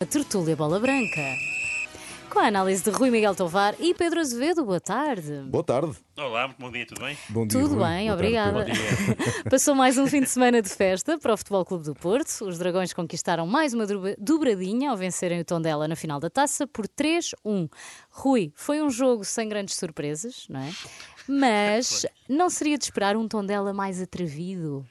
A Tertúlia Bola Branca. Com a análise de Rui Miguel Tovar e Pedro Azevedo, boa tarde. Boa tarde. Olá, muito bom dia, tudo bem? Bom dia, Tudo Rui. bem, Boa obrigada. tarde. Passou mais um fim de semana de festa para o Futebol Clube do Porto. Os Dragões conquistaram mais uma dobradinha ao vencerem o Tondela na final da taça por 3-1. Rui, foi um jogo sem grandes surpresas, não é? Mas não seria de esperar um Tondela mais atrevido?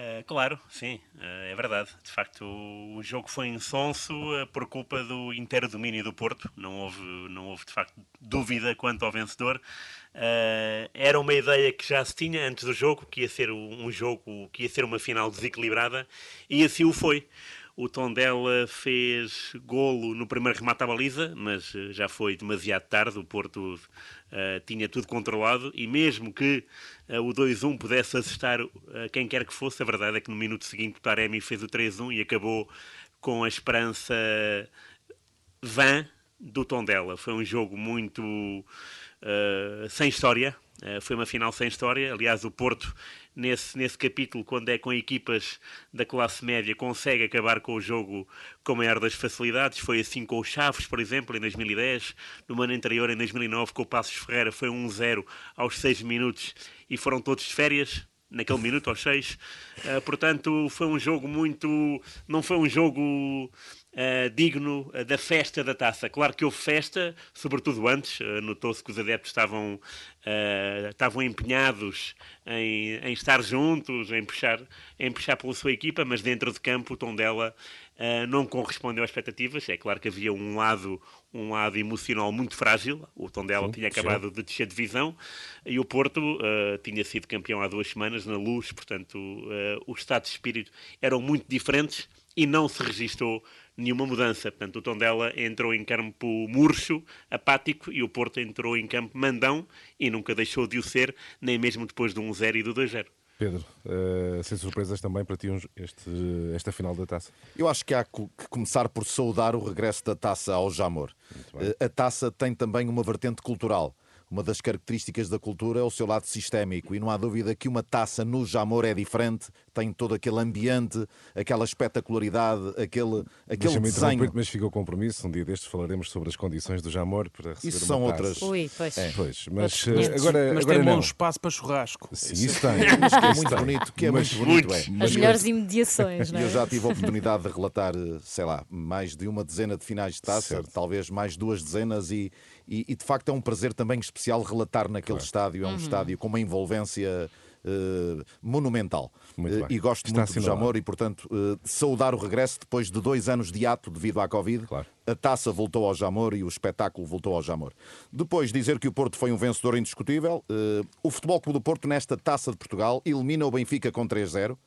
Ah, claro, sim, ah, é verdade. De facto, o jogo foi insonso ah, por culpa do interdomínio do Porto. Não houve, não houve de facto dúvida quanto ao vencedor. Era uma ideia que já se tinha antes do jogo, que ia ser um jogo, que ia ser uma final desequilibrada, e assim o foi. O Tondela fez golo no primeiro remate à baliza, mas eh, já foi demasiado tarde. O Porto eh, tinha tudo controlado e, mesmo que eh, o 2-1 pudesse assustar eh, quem quer que fosse, a verdade é que no minuto seguinte o Taremi fez o 3-1 e acabou com a esperança vã do Tondela. Foi um jogo muito sem história. Eh, foi uma final sem história. Aliás, o Porto, nesse, nesse capítulo, quando é com equipas da classe média, consegue acabar com o jogo com a maior das facilidades. Foi assim com o Chaves, por exemplo, em 2010. No ano anterior, em 2009, com o Passos Ferreira, foi 1-0 aos 6 minutos e foram todos de férias naquele minuto aos 6. portanto, foi um jogo muito. Não foi um jogo uh, digno uh, da festa da taça. Claro que houve festa, sobretudo antes. Uh, Notou-se que os adeptos estavam, estavam empenhados em, em, estar juntos, em puxar, em puxar pela sua equipa, mas dentro de campo o tom dela não correspondeu às expectativas. É claro que havia um lado, um lado emocional muito frágil. O tom dela tinha acabado sim. de descer de divisão e o Porto tinha sido campeão há duas semanas na luz, portanto, o estado de espírito eram muito diferentes e não se registou nenhuma mudança. Portanto, o Tondela entrou em campo murcho, apático, e o Porto entrou em campo mandão e nunca deixou de o ser, nem mesmo depois do 1-0 e do 2-0. Pedro, uh, sem surpresas também para ti este, esta final da taça? Eu acho que há que começar por saudar o regresso da taça ao Jamor. Uh, a taça tem também uma vertente cultural. Uma das características da cultura é o seu lado sistémico, e não há dúvida que uma taça no Jamor é diferente, tem todo aquele ambiente, aquela espetacularidade, aquele, aquele desenho. Mas fica o compromisso, um dia destes falaremos sobre as condições do Jamor para receber Isso uma são taça. outras. Ui, pois. É. Pois, mas uh, agora, mas agora tem bom espaço para churrasco. Sim, isso tem. Mas que é Isso muito tem. bonito, que é Mas- muito bonito, é. As melhores imediações, não é? eu já tive a oportunidade de relatar, eh, sei lá, mais de uma dezena de finais de taça, Certo. talvez mais duas dezenas, e, e, e, de facto é um prazer também especial relatar naquele estádio. É um estádio com uma envolvência eh, monumental. Bem. e gosto Está muito do. Jamor e, portanto, eh, saudar o regresso depois de dois anos de ato devido à Covid. Claro. A taça voltou ao Jamor e o espetáculo voltou ao Jamor. Depois, dizer que o Porto foi um vencedor indiscutível. O Futebol Clube do Porto, nesta taça de Portugal, elimina o Benfica com 3-0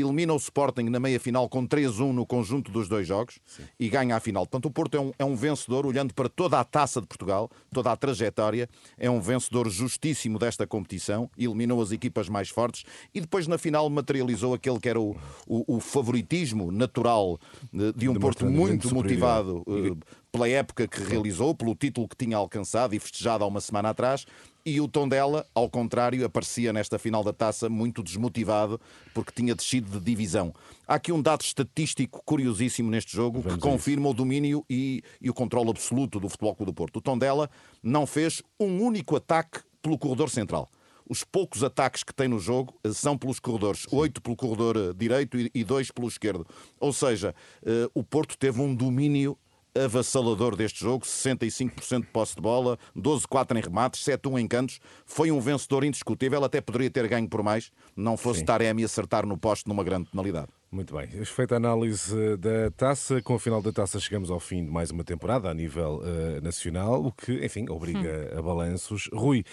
elimina o Sporting na meia-final com 3-1 no conjunto dos dois jogos e ganha a final. Portanto, o Porto é um, é um vencedor, olhando para toda a taça de Portugal, toda a trajetória, é um vencedor justíssimo desta competição, eliminou as equipas mais fortes e depois na final materializou aquele que era o, o, o favoritismo natural eh, de um Porto Demonstrando muito motivado eh, pela época que realizou, pelo título que tinha alcançado e festejado há uma semana atrás. E o Tondela, ao contrário, aparecia nesta final da taça muito desmotivado porque tinha descido de divisão. Há aqui um dado estatístico curiosíssimo neste jogo Vamos que confirma o domínio e, e o controle absoluto do Futebol Clube do Porto. O Tondela não fez um único ataque pelo corredor central. Os poucos ataques que tem no jogo eh, são pelos corredores, oito pelo corredor eh, direito e e dois pelo esquerdo. Ou seja, eh, o Porto teve um domínio avassalador deste jogo, 65% de posse de bola, 12-4 em remates, 7-1 em cantos. Foi um vencedor indiscutível, até poderia ter ganho por mais, não fosse Sim. Taremi acertar no poste numa grande penalidade. Muito bem. Feita a análise da taça, com a final da taça chegamos ao fim de mais uma temporada a nível eh, nacional, o que, enfim, obriga a balanços. Rui,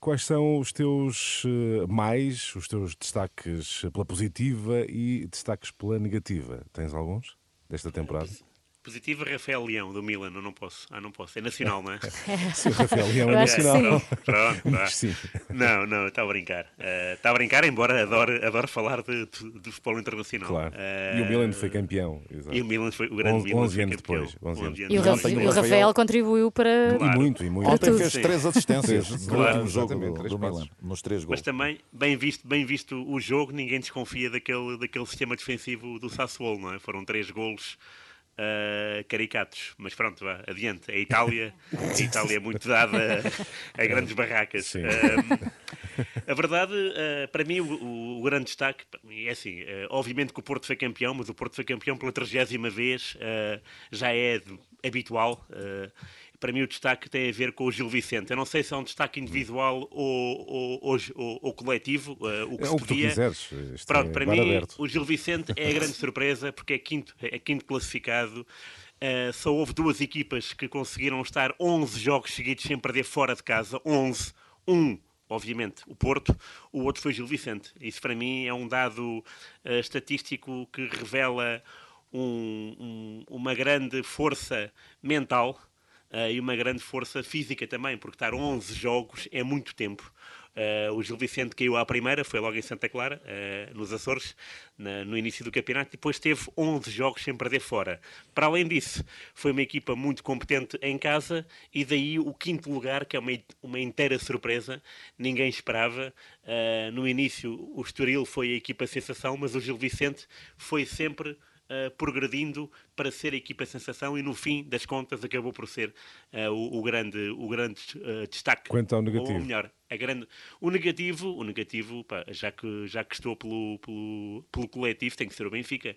quais são os teus eh, mais, os teus destaques pela positiva e destaques pela negativa? Tens alguns desta temporada? Positiva, Rafael Leão, do Milan, eu não posso. Ah, não posso. É nacional, não é? Sim, o Rafael Leão é nacional. sim. Pronto. Mas sim. Não, não, está a brincar. Eh, Está a brincar, embora adore, adore falar de, de, de futebol internacional. Claro. Eh, E o Milan foi campeão. Exato. E o Milan foi o grande Onze- Milan onze foi anos campeão. depois, onze anos. E o, E Rafa- ontem o e o Rafael- Rafael contribuiu para. E muito, e muito. Ontem fez Sim. três assistências no claro, último jogo do, três do. Milan, nos três gols. Mas também, bem visto, bem visto o jogo, ninguém desconfia daquele, daquele sistema defensivo do Sassuolo, não é? Foram três golos uh, caricatos. Mas pronto, vá, adiante. A Itália, a Itália é muito dada a, a grandes barracas. a verdade, uh, para mim, o, o, grande destaque é assim: uh, obviamente que o Porto foi campeão, mas o Porto foi campeão pela trigésima vez, já é habitual para mim o destaque tem a ver com o Gil Vicente. Eu não sei se é um destaque individual ou, ou, ou, ou coletivo, uh, o que é se o que podia. quiseres. Pronto, é para mim aberto. o Gil Vicente é a grande surpresa porque é quinto, é quinto classificado. Uh, só houve duas equipas que conseguiram estar 11 jogos seguidos sem perder fora de casa. 11. Um obviamente, o Porto, o outro foi Gil Vicente. Isso para mim é um dado uh, estatístico que revela um, um, uma grande força mental uh, e uma grande força física também, porque estar 11 jogos é muito tempo. Uh, o Gil Vicente caiu à primeira, foi logo em Santa Clara, uh, nos Açores, na, no início do campeonato, e depois teve 11 jogos sem perder fora. Para além disso, foi uma equipa muito competente em casa, e daí o quinto lugar, que é uma, uma inteira surpresa, ninguém esperava. Uh, no início, o Estoril foi a equipa sensação, mas o Gil Vicente foi sempre uh, progredindo para ser a equipa sensação e no fim das contas acabou por ser uh, o, o, grande, o grande uh, destaque. Quanto ao negativo? Ou melhor, a grande... o negativo, o negativo pá, já, que, já que estou pelo, pelo, pelo coletivo, tem que ser o Benfica.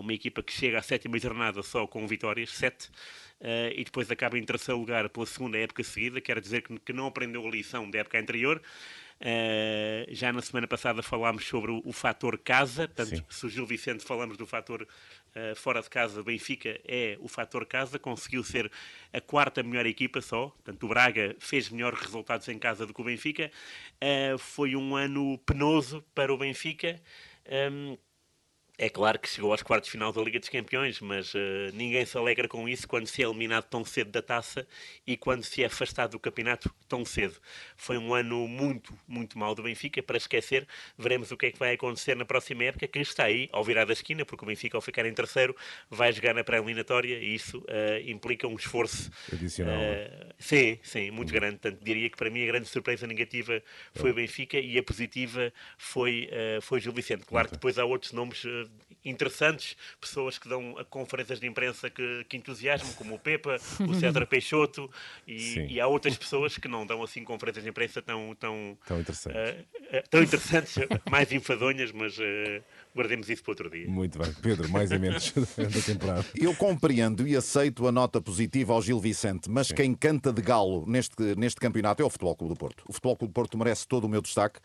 uma equipa que chega à sétima jornada só com vitórias, sete. e depois acaba em terceiro lugar pela segunda época seguida, quer dizer que, que não aprendeu a lição da época anterior. Uh, já na semana passada falámos sobre o, o fator casa, portanto, Sim. se o Gil Vicente falamos do fator uh, fora de casa, Benfica é o fator casa, conseguiu ser a quarta melhor equipa só, portanto, o Braga fez melhores resultados em casa do que o Benfica. Uh, foi um ano penoso para o Benfica. Um, ehm, é claro que chegou aos quartos de final da Liga dos Campeões, mas uh, ninguém se alegra com isso quando se é eliminado tão cedo da taça e quando se é afastado do campeonato tão cedo. Foi um ano muito, muito mau do Benfica, para esquecer. Veremos o que é que vai acontecer na próxima época, que está aí, ao virar da esquina, porque o Benfica, ao ficar em terceiro, vai jogar na pré-eliminatória e isso uh, implica um esforço. Adicional. Uh, sim, sim, muito uhum. grande. Portanto, diria que para mim a grande surpresa negativa foi o Benfica e a positiva foi, foi Gil Vicente. Claro que depois há outros nomes interessantes, pessoas que dão conferências de imprensa que, que entusiasmam, como o Pepa, o César Peixoto, e, e, há outras pessoas que não dão assim conferências de imprensa tão, tão, tão interessantes, uh, uh, tão interessantes mais enfadonhas, mas uh, guardemos isso para outro dia. Muito bem. Pedro, mais e menos da temporada. Eu compreendo e aceito a nota positiva ao Gil Vicente, mas Sim. quem canta de galo neste, neste campeonato é o Futebol Clube do Porto. O Futebol Clube do Porto merece todo o meu destaque,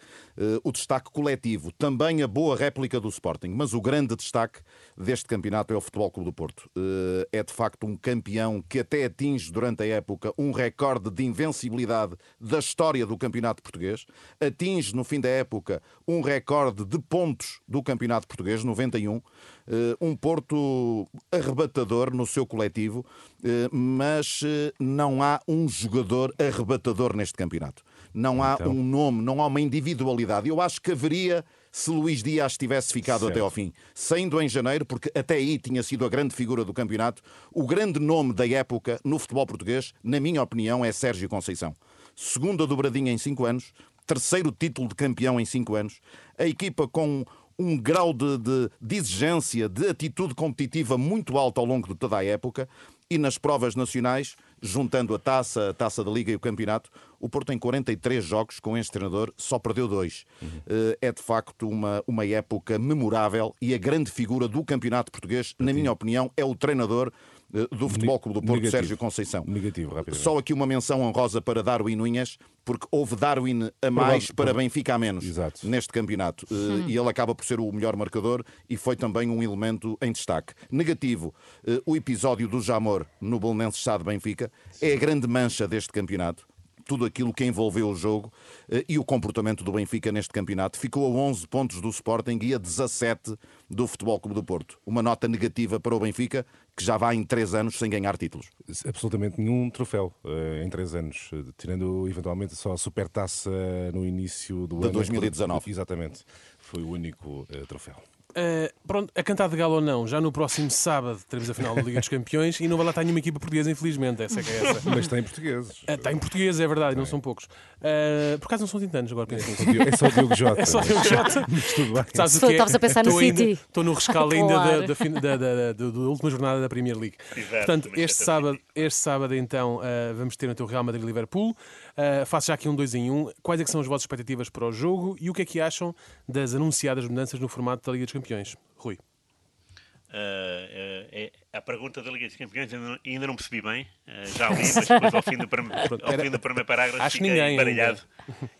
o destaque coletivo, também a boa réplica do Sporting, mas o grande destaque deste campeonato é o Futebol Clube do Porto. Eh, é de facto um campeão que até atinge durante a época um recorde de invencibilidade da história do campeonato português. Atinge no fim da época um recorde de pontos do campeonato português, 91. Eh, um Porto arrebatador no seu coletivo, eh, mas não há um jogador arrebatador neste campeonato. Não há então... um nome, não há uma individualidade. Eu acho que haveria se Luís Dias tivesse ficado certo. até ao fim, saindo em janeiro, porque até aí tinha sido a grande figura do campeonato, o grande nome da época no futebol português, na minha opinião, é Sérgio Conceição. Segunda dobradinha em cinco anos, terceiro título de campeão em cinco anos, a equipa com um grau de, de, de, exigência, de atitude competitiva muito alto ao longo de toda a época e nas provas nacionais, juntando a taça, a taça da Liga e o campeonato, o Porto tem 43 jogos com este treinador, só perdeu dois. Uhum. É de facto uma, uma época memorável e a grande figura do campeonato português, na minha opinião, é o treinador do Futebol Clube do Porto, Negativo. Sérgio Conceição. Negativo, rapidamente. Só aqui uma menção honrosa para Darwin Nunes, porque houve Darwin a mais para, para Benfica a menos Exato. neste campeonato. Hum. E ele acaba por ser o melhor marcador e foi também um elemento em destaque. Negativo, eh, o episódio do Jamor no Bolonense Estado Benfica Sim. é a grande mancha deste campeonato tudo aquilo que envolveu o jogo eh, e o comportamento do Benfica neste campeonato. Ficou a 11 pontos do Sporting e a 17 do Futebol Clube do Porto. Uma nota negativa para o Benfica, que já vai em 3 anos sem ganhar títulos. Absolutamente nenhum troféu uh, em 3 anos, uh, tirando eventualmente só a Supertaça no início do de ano. 2019. Exatamente. Foi o único uh, troféu. Uh, pronto, a cantar de galo ou não, já no próximo sábado teremos a final da Liga dos Campeões e não vai lá estar nenhuma equipa portuguesa, infelizmente. Essa é que é essa. Mas tem portugueses. Uh, está em português, é verdade, não são poucos. Uh, por acaso não são tintanos, agora penso nisso. É só o Diogo Jota. É só o Diogo Jota. Mas tudo bem. Sabes o Estou- que é? estavas a pensar no ainda- City. Estou no rescaldo ainda da, Claro. da, da- da- da- da última jornada da Premier League. Exato, Portanto, este sábado, este sábado então, uh, vamos ter então o Real Madrid-Liverpool. Uh, faço já aqui um 2 em 1. Um. Quais é são as vossas expectativas para o jogo e o que é que acham das anunciadas mudanças no formato da Liga dos Campeões? Rui. Uh, é- a pergunta da Liga dos Campeões ainda não, ainda não percebi bem. Uh, já li, mas depois ao fim do, prim- ao era- fim do primeiro parágrafo Acho fiquei ninguém embaralhado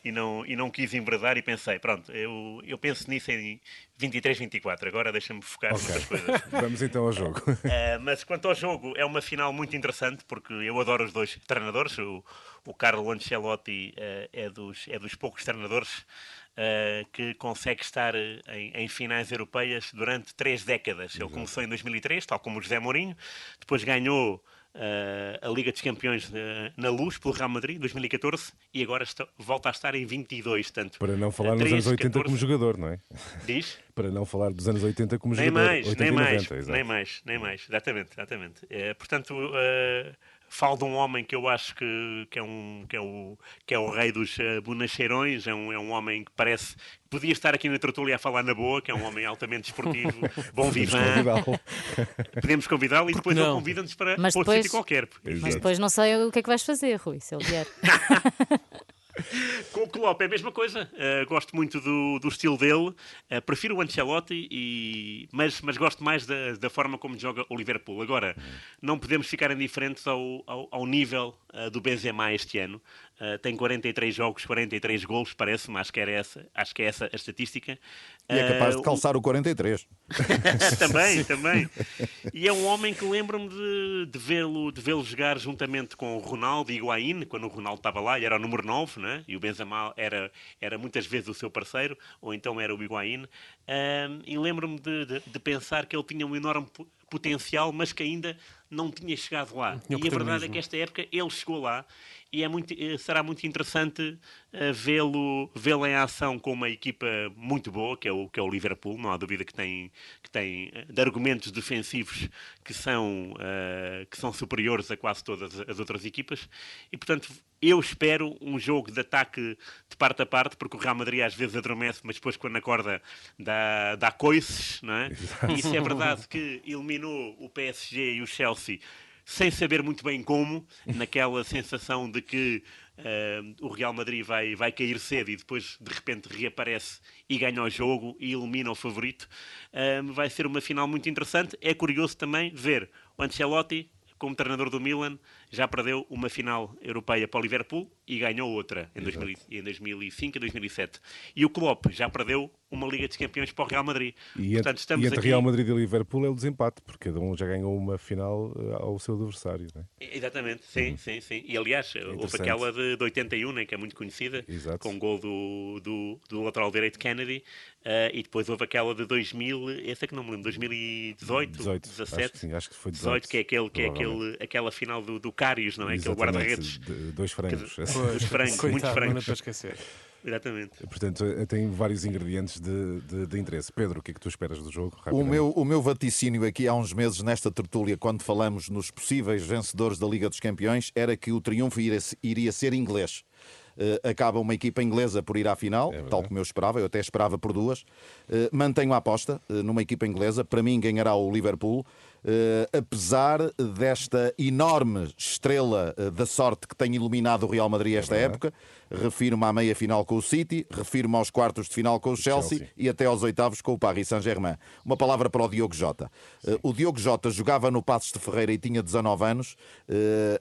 e não, e não quis embradar e pensei, pronto, eu, eu penso nisso em 23, 24, agora deixa-me focar noutras coisas. Vamos então ao jogo. Uh, mas quanto ao jogo, é uma final muito interessante porque eu adoro os dois treinadores. O, o Carlo Ancelotti uh, é, dos, é dos poucos treinadores uh, que consegue estar uh, em, em finais europeias durante três décadas. Ele começou em 2003, tal como o José Mourinho, depois ganhou. uh, a Liga dos Campeões uh, na luz pelo Real Madrid, 2014, e agora está- volta a estar em 22. Tanto, Para não falar uh, nos 3, anos 80 como 14, jogador, não é? Diz? Para não falar dos anos 80 como Nem jogador. mais, 80 nem mais, 90, exato. nem mais, nem mais, exatamente, exatamente. Portanto, eh, falo de um homem que eu acho que, que, é, um, que, é, o, que é o rei dos uh, bonacheirões, é um, é um homem que parece podia estar aqui na tertúlia a falar na boa, que é um homem altamente desportivo, bom vivant. Convidá-lo. Podemos convidá-lo e depois ele não? convida-nos para, Mas outro depois- sítio qualquer. Mas Exato. depois não sei o que é que vais fazer, Rui, se ele vier. Com o Klopp é a mesma coisa. Uh, gosto muito do, do estilo dele. Uh, prefiro o Ancelotti, e, mas, mas gosto mais da, da forma como joga o Liverpool. Agora, não podemos ficar indiferentes ao, ao, ao nível uh, do Benzema este ano. Uh, tem 43 jogos, 43 gols, parece-me. Acho que, era essa, acho que é essa a estatística. E é capaz Uh, de calçar o 43. também, também. E é um homem que lembro-me de, de vê-lo de vê jogar juntamente com o Ronaldo e Higuaín, quando o Ronaldo estava lá, ele era o número 9, né? e o Benzema era, era muitas vezes o seu parceiro, ou então era o Higuaín. Ahm, e lembro-me de, de- de pensar que ele tinha um enorme po- potencial, mas que ainda não tinha chegado lá. e a verdade é que esta época ele chegou lá e é muito, eh, será muito interessante eh, vê-lo vê-lo em ação com uma equipa muito boa, que é o, que é o Liverpool. Não há dúvida que tem, que tem eh, de argumentos defensivos que são, eh, que são superiores a quase todas as outras equipas. E, portanto, eu espero um jogo de ataque de parte a parte, porque o Real Madrid às vezes adormece, mas depois quando acorda dá, dá coices, não é? E isso é verdade que eliminou o PSG e o Chelsea sem saber muito bem como, naquela sensação de que eh, o Real Madrid vai, vai cair cedo e depois de repente reaparece e ganha o jogo e elimina o favorito. Eh, vai ser uma final muito interessante. É curioso também ver o Ancelotti, como treinador do Milan, já perdeu uma final europeia para o Liverpool e ganhou outra em, 2000 em 2005 e 2007. E o Klopp já perdeu uma Liga dos Campeões para o Real Madrid. E, Portanto, entre, estamos e entre aqui... Real Madrid e Liverpool é o desempate, porque cada um já ganhou uma final eh, ao seu adversário. Não é? Exatamente, sim, sim, sim. E aliás, houve Interessante. aquela de, de 81, né, que é muito conhecida, Exato. com o gol do, do, do lateral direito Kennedy, eh, e depois houve aquela de 2000, essa que não me lembro, 2018, 18, 17, acho que sim, acho que foi 18, que é, aquele, que é aquele, aquela final do, do Cários, não é? Aquele Exatamente, guarda-redes. de- Dois frangos. Os frangos, Coitado, muitos não frangos. dá para esquecer. Exatamente. Portanto, eh, tem vários ingredientes de, de- de interesse. Pedro, o que é que tu esperas do jogo? O meu, o meu vaticínio aqui há uns meses, nesta tertúlia, quando falamos nos possíveis vencedores da Liga dos Campeões, era que o triunfo iria, iria ser inglês. Eh, acaba uma equipa inglesa por ir à final, tal como eu esperava, eu até esperava por duas. Eh, mantenho a aposta eh, numa equipa inglesa, para mim ganhará o Liverpool. Eh, apesar desta enorme estrela eh, da sorte que tem iluminado o Real Madrid esta época, refiro-me à meia final com o City, refiro-me aos quartos de final com o Chelsea, Chelsea. e até aos oitavos com o Paris Saint-Germain. Uma palavra para o Diogo Jota. Eh, O Diogo Jota jogava no Passos de Ferreira e tinha 19 anos,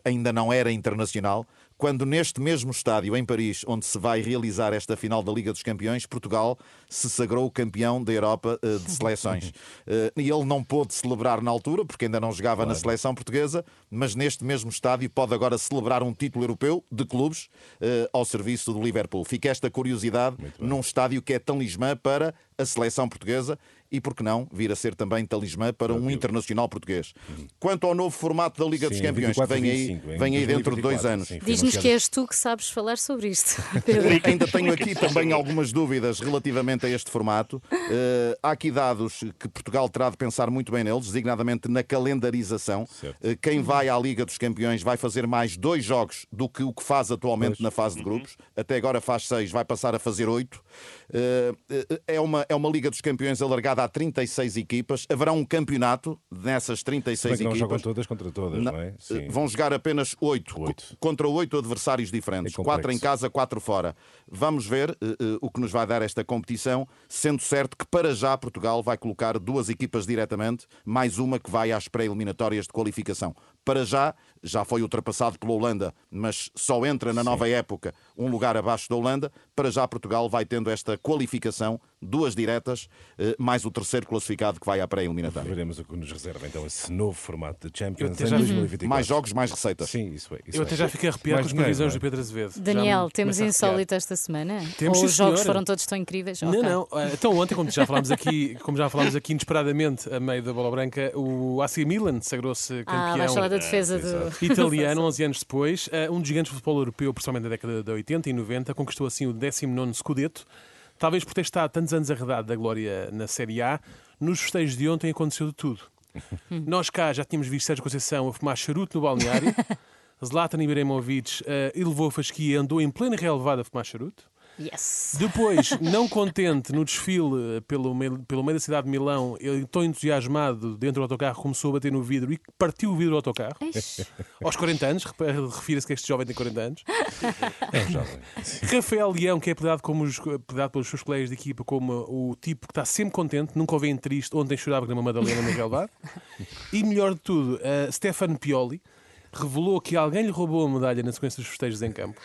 ainda não era internacional, quando neste mesmo estádio, em Paris, onde se vai realizar esta final da Liga dos Campeões, Portugal se sagrou campeão da Europa eh, de seleções. Eh, E ele não pôde celebrar na altura, porque ainda não jogava na seleção portuguesa, mas neste mesmo estádio pode agora celebrar um título europeu de clubes eh, ao serviço do Liverpool. Fica esta curiosidade num estádio que é talismã para a seleção portuguesa e, por que não, vir a ser também talismã para um internacional português. Quanto ao novo formato da Liga dos Campeões, 24, que vem aí, 25, em vem aí dentro de dois 2024, anos. Diz-nos que és tu que sabes falar sobre isto. Ainda tenho aqui também algumas dúvidas relativamente a este formato. Eh, há aqui dados que Portugal terá de pensar muito bem neles, designadamente na calendarização. Eh, quem vai à Liga dos Campeões vai fazer mais dois jogos do que o que faz atualmente na fase de grupos. Até agora faz seis, vai passar a fazer oito. Eh, eh, é, uma, é uma Liga dos Campeões alargada a 36 equipas. Haverá um campeonato nessas Bem 36 que não jogam equipas. todas contra todas, não, Não, é? eh, Sim. Vão jogar apenas oito, Oito. co- contra oito adversários diferentes. É complexo. quatro em casa, quatro fora. Vamos ver eh, o que nos vai dar esta competição, sendo certo que para já Portugal vai colocar duas equipas diretamente, mais uma que vai às pré-eliminatórias de qualificação. Para já, já foi ultrapassado pela Holanda, mas só entra na nova época um lugar abaixo da Holanda. Para já Portugal vai tendo esta qualificação, duas diretas, eh, mais o terceiro classificado que vai à pré-eliminatória. Veremos o que nos reserva então esse novo formato de Champions em já- 2024. Mais jogos, mais receitas. Sim, isso é. Isso Eu é. até já fiquei arrepiado Mais com as previsões é? do Pedro Azevedo. Daniel, temos insólito esta semana? Temos, Ou os jogos senhora. foram todos tão incríveis? Não, Ok. não. Ah, Então ontem, como já falámos aqui, como já falámos aqui inesperadamente a meio da bola branca, o AC Milan sagrou-se Ah, campeão falar da defesa do. italiano 11 anos depois. Ah, Um dos gigantes do futebol europeu, principalmente na década de 80 e 90, conquistou assim o 19º Scudetto. Talvez por ter estado tantos anos arredado da glória na Série A, nos festejos de ontem aconteceu de tudo. Nós cá já tínhamos visto Sérgio Conceição a fumar charuto no balneário. Zlatan Ibrahimovic uh, elevou a fasquia e andou em plena relevada a fumar charuto. Yes. Depois, não contente no desfile pelo meio, pelo meio da cidade de Milão, ele, tão entusiasmado dentro do autocarro, começou a bater no vidro e partiu o vidro do autocarro. Eish. Aos 40 anos, refira-se que este jovem tem 40 anos. É um jovem. Rafael Leão, que é apelidado, como os, apelidado pelos seus colegas de equipa como o tipo que está sempre contente, nunca o vem triste, ontem chorava uma Madalena na relevado. E melhor de tudo, uh, Stefano Pioli revelou que alguém lhe roubou a medalha na sequência dos festejos em campo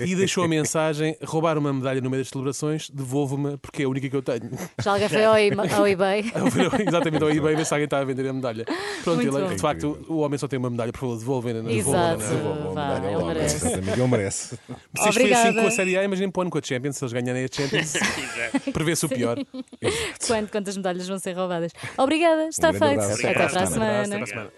e deixou a mensagem: roubar uma medalha no meio das celebrações, devolvo-me porque é a única que eu tenho. Já alguém foi ao, ao eBay? Exatamente ao eBay ver se alguém está a vender a medalha. Pronto, ele, de facto, o homem só tem uma medalha, por favor, devolvem-na. Exato. Vá, Medalha ele logo. merece. Exatamente, ele merece. Se isto foi assim com a Série A, imaginem para o ano com a Champions, se eles ganharem a Champions, prevê-se o pior. Quando, quantas medalhas vão ser roubadas? Obrigada, está Um feito. Até para a semana.